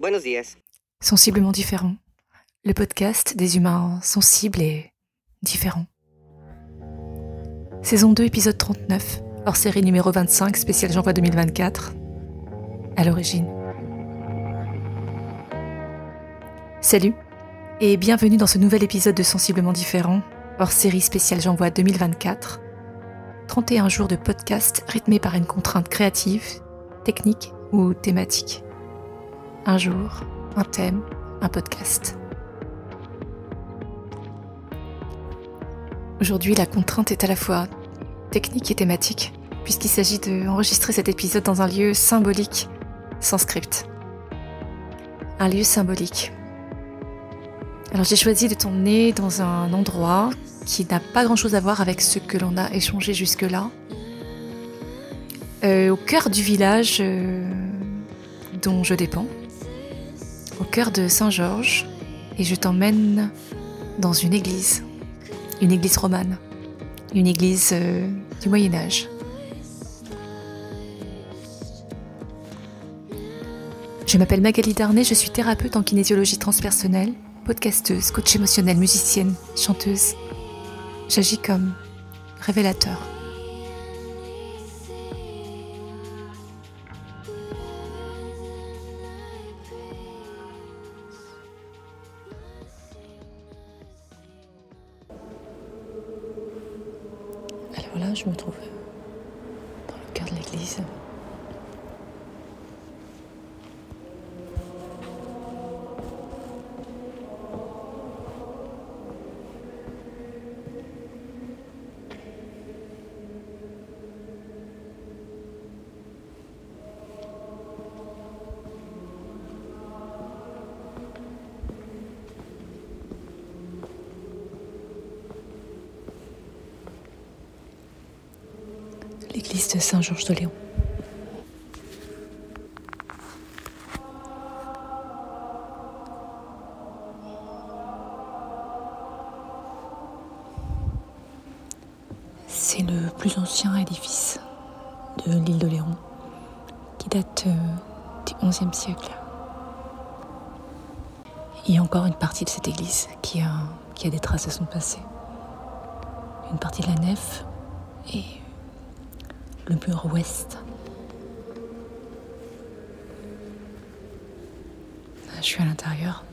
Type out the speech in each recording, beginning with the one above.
Buenos días. Sensiblement différent. Le podcast des humains sensibles et différents. Saison 2, épisode 39, hors série numéro 25, spécial J'envoie 2024. À l'origine. Salut et bienvenue dans ce nouvel épisode de Sensiblement différent, hors série spéciale J'envoie 2024. 31 jours de podcast rythmés par une contrainte créative, technique ou thématique. Un jour, un thème, un podcast. Aujourd'hui, la contrainte est à la fois technique et thématique, puisqu'il s'agit d'enregistrer cet épisode dans un lieu symbolique, sans script. Un lieu symbolique. Alors j'ai choisi de t'emmener dans un endroit qui n'a pas grand-chose à voir avec ce que l'on a échangé jusque-là. Euh, au cœur du village euh, dont je dépends, au cœur de Saint-Georges, et je t'emmène dans une église, une église romane, une église euh, du Moyen Âge. Je m'appelle Magali Darnay, je suis thérapeute en kinésiologie transpersonnelle, podcasteuse, coach émotionnelle, musicienne, chanteuse. J'agis comme révélateur. Je me trouve dans le cœur de l'église. L'église de Saint-Georges de Léon. C'est le plus ancien édifice de l'île de Léon, qui date euh, du XIe siècle. Il y a encore une partie de cette église qui a, qui a des traces de son passé. Une partie de la nef et le mur ouest. Je suis à l'intérieur.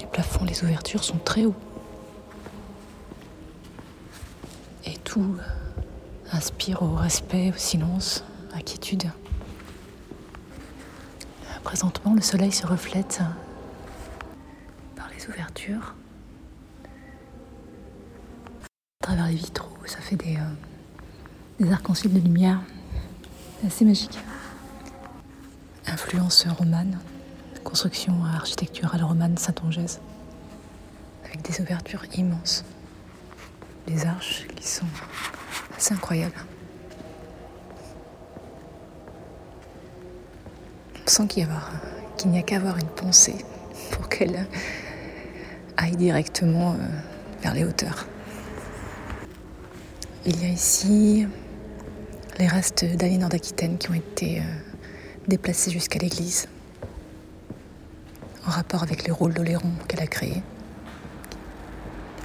Les plafonds, les ouvertures sont très hauts. Et inspire au respect, au silence, à quiétude. Présentement, le soleil se reflète par les ouvertures. À travers les vitraux, ça fait des, euh, arcs-en-ciel de lumière. C'est assez magique. Influence romane, construction architecturale romane saint-angèse, avec des ouvertures immenses. Des arches qui sont c'est incroyable. On sent qu'il n'y a qu'à avoir une pensée pour qu'elle aille directement euh, vers les hauteurs. Il y a ici les restes d'Aliénor d'Aquitaine qui ont été euh, déplacés jusqu'à l'église, en rapport avec les rôles d'Oléron qu'elle a créés,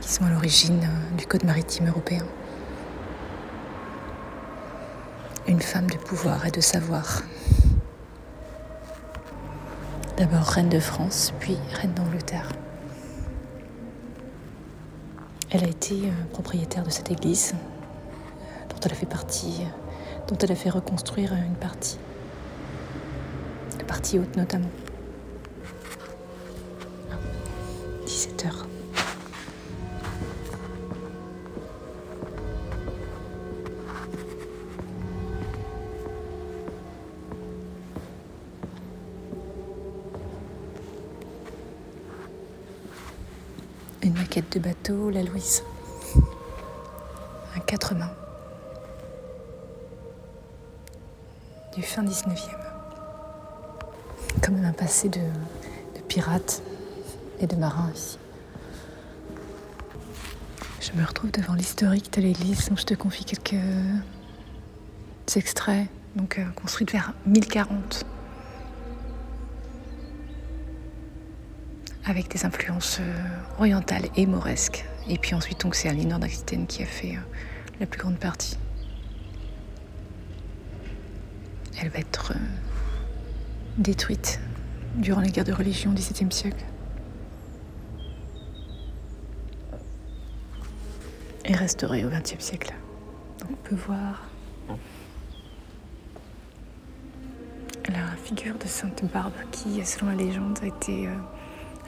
qui sont à l'origine euh, du Code maritime européen. une femme de pouvoir et de savoir. D'abord reine de France, puis reine d'Angleterre. Elle a été euh, propriétaire de cette église, euh, dont elle a fait partie, dont elle a fait reconstruire une partie, la partie haute notamment. Une maquette de bateau, la Louise. Un quatre mains. Du fin 19e. quand même un passé de, de pirate et de marin ici. Je me retrouve devant l'historique de l'église dont je te confie quelques extraits, donc euh, construite vers 1040, avec des influences euh, orientales et mauresques. Et puis ensuite, donc c'est Alinor d'Aquitaine qui a fait euh, la plus grande partie. Elle va être détruite durant les guerres de religion au XVIIe siècle. Et restaurée au XXe siècle. Donc on peut voir la figure de Sainte Barbe qui, selon la légende, a été euh,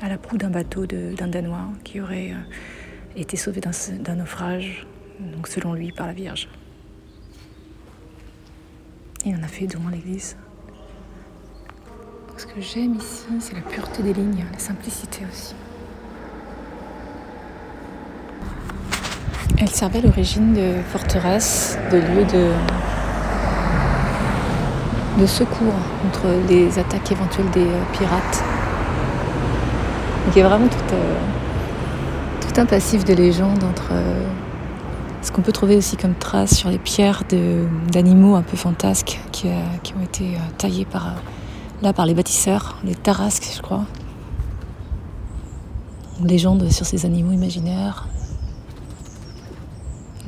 à la proue d'un bateau d'un Danois qui aurait euh, été sauvé d'un naufrage, donc selon lui par la Vierge. Il en a fait à l'église. Ce que j'aime ici, c'est la pureté des lignes, la simplicité aussi. Elle servait à l'origine de forteresse, de lieu de, de secours contre les attaques éventuelles des euh, pirates. Y a vraiment tout, euh, tout un passif de légende entre euh, ce qu'on peut trouver aussi comme traces sur les pierres d'animaux un peu fantasques qui, qui ont été taillés par là par les bâtisseurs, les tarasques, je crois. Légende sur ces animaux imaginaires.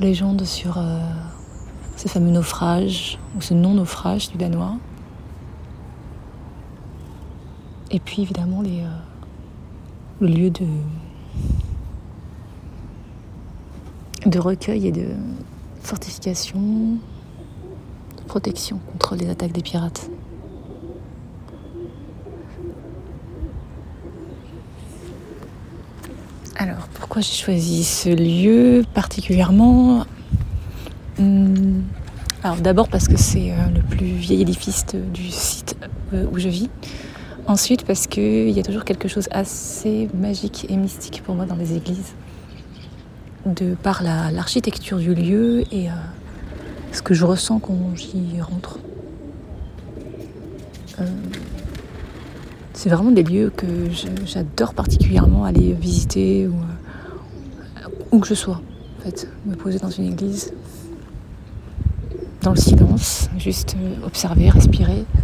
Légende sur euh, ce fameux naufrage, ou ce non-naufrage du Danois. Et puis évidemment les, euh, le lieu de, de recueil et de fortification, de protection contre les attaques des pirates. Alors, pourquoi j'ai choisi ce lieu particulièrement? Hmm, Alors, d'abord parce que c'est euh, le plus vieil édifice du site euh, où je vis. Ensuite, parce qu'il y a toujours quelque chose assez magique et mystique pour moi dans les églises, de par l'architecture du lieu et euh, ce que je ressens quand j'y rentre. C'est vraiment des lieux que j'adore particulièrement aller visiter euh, où que je sois. En fait, me poser dans une église, dans le silence, juste euh, observer, respirer euh,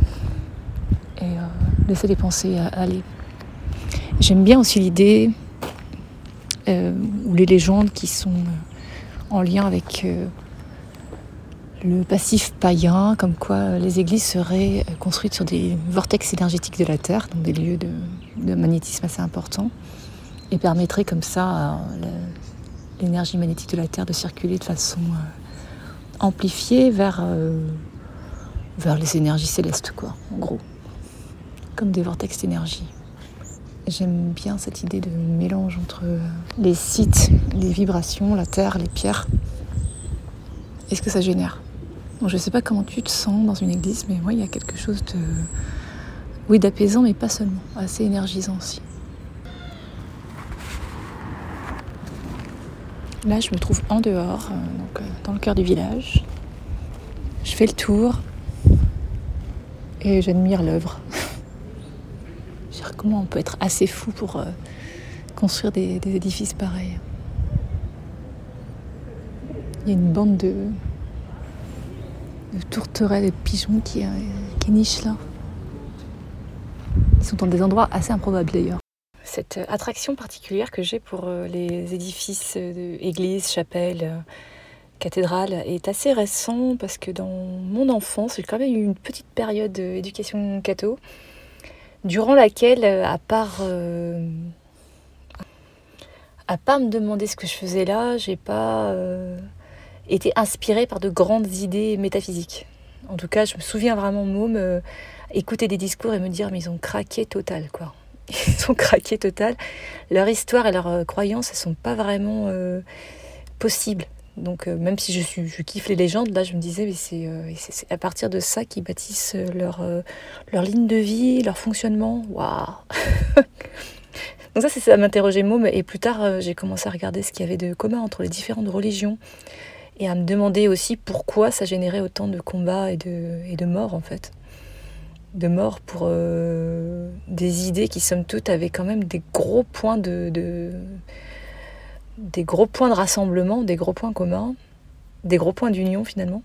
laisser les pensées aller. J'aime bien aussi l'idée ou les légendes qui sont en lien avec le passif païen, comme quoi les églises seraient construites sur des vortex énergétiques de la Terre, donc des lieux de, magnétisme assez importants, et permettraient comme ça l'énergie magnétique de la Terre de circuler de façon euh, amplifiée vers, euh, vers les énergies célestes, quoi, en gros, comme des vortex d'énergie. J'aime bien cette idée de mélange entre les sites, les vibrations, la terre, les pierres, et ce que ça génère? Je ne sais pas comment tu te sens dans une église, mais moi, il y a quelque chose de. Oui, d'apaisant, mais pas seulement, assez énergisant aussi. Là, je me trouve en dehors, euh, donc, euh, dans le cœur du village. Je fais le tour et j'admire l'œuvre. On peut être assez fou pour euh, construire des édifices pareils. Il y a une bande de, tourterelles et de pigeons qui, euh, qui nichent là. Ils sont dans des endroits assez improbables d'ailleurs. Cette attraction particulière que j'ai pour euh, les édifices d'églises, chapelles, cathédrales est assez récent parce que dans mon enfance, j'ai quand même eu une petite période d'éducation catho durant laquelle, à part, euh, à part me demander ce que je faisais là, j'ai pas était inspiré par de grandes idées métaphysiques. En tout cas, je me souviens vraiment, môme, euh, écouter des discours et me dire, mais ils ont craqué total, quoi. Ils ont craqué total. Leur histoire et leurs euh, croyances, elles sont pas vraiment euh, possibles. Donc, même si je, suis, je kiffe les légendes, là, je me disais, mais c'est à partir de ça qu'ils bâtissent leur, leur ligne de vie, leur fonctionnement. Waouh Donc ça, c'est ça m'interrogeait môme. Et plus tard, j'ai commencé à regarder ce qu'il y avait de commun entre les différentes religions et à me demander aussi pourquoi ça générait autant de combats et de, et de morts en fait. De morts pour, euh, des idées qui, somme toute, avaient quand même des gros points de, des gros points de rassemblement, des gros points communs, des gros points d'union finalement.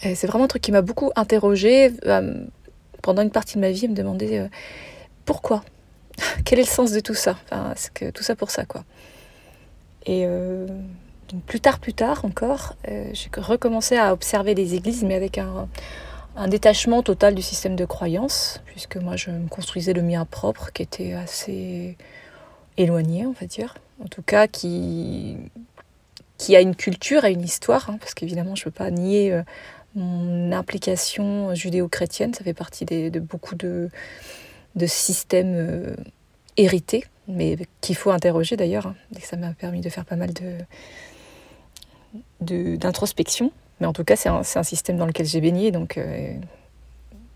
C'est vraiment un truc qui m'a beaucoup interrogée euh, pendant une partie de ma vie, me demander euh, pourquoi, quel est le sens de tout ça, enfin, tout ça pour ça quoi. Et euh, plus tard, plus tard encore, j'ai recommencé à observer les églises, mais avec un, un détachement total du système de croyance, puisque moi je me construisais le mien propre, qui était assez éloigné, on va dire. En tout cas, qui, qui a une culture et une histoire, hein, parce qu'évidemment je ne peux pas nier euh, mon implication judéo-chrétienne, ça fait partie de beaucoup de, de systèmes euh, hérités, mais qu'il faut interroger d'ailleurs, hein, et ça m'a permis de faire pas mal de d'introspection. Mais en tout cas, c'est un, un, système dans lequel j'ai baigné, donc euh,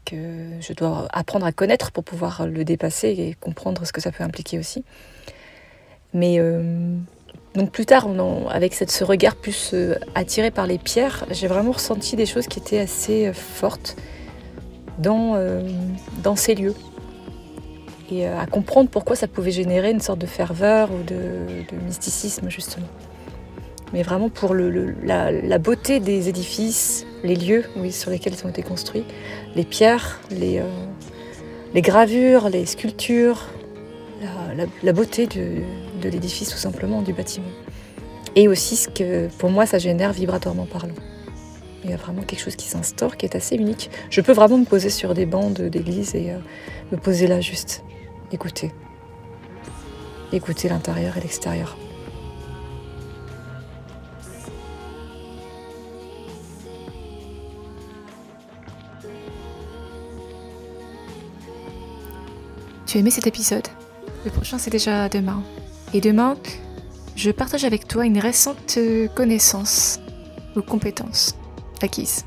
que je dois apprendre à connaître pour pouvoir le dépasser et comprendre ce que ça peut impliquer aussi. Mais euh, donc plus tard, avec ce regard plus euh, attiré par les pierres, j'ai vraiment ressenti des choses qui étaient assez fortes dans, ces lieux. Et à comprendre pourquoi ça pouvait générer une sorte de ferveur ou de mysticisme, justement mais vraiment pour la, beauté des édifices, les lieux sur lesquels ils ont été construits, les pierres, les, euh, gravures, les sculptures, la, beauté de, de l'édifice tout simplement, du bâtiment. Et aussi ce que pour moi ça génère vibratoirement parlant. Il y a vraiment quelque chose qui s'instaure, qui est assez unique. Je peux vraiment me poser sur des bancs d'église et euh, me poser là juste, écouter. Écouter l'intérieur et l'extérieur. Aimé cet épisode? Le prochain, c'est déjà demain. Et demain, je partage avec toi une récente connaissance ou compétence acquise.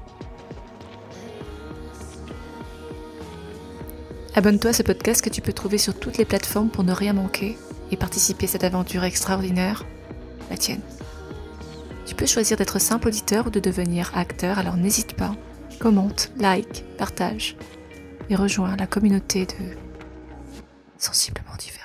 Abonne-toi à ce podcast que tu peux trouver sur toutes les plateformes pour ne rien manquer et participer à cette aventure extraordinaire, la tienne. Tu peux choisir d'être simple auditeur ou de devenir acteur, alors n'hésite pas, commente, like, partage et rejoins la communauté de sensiblement différent.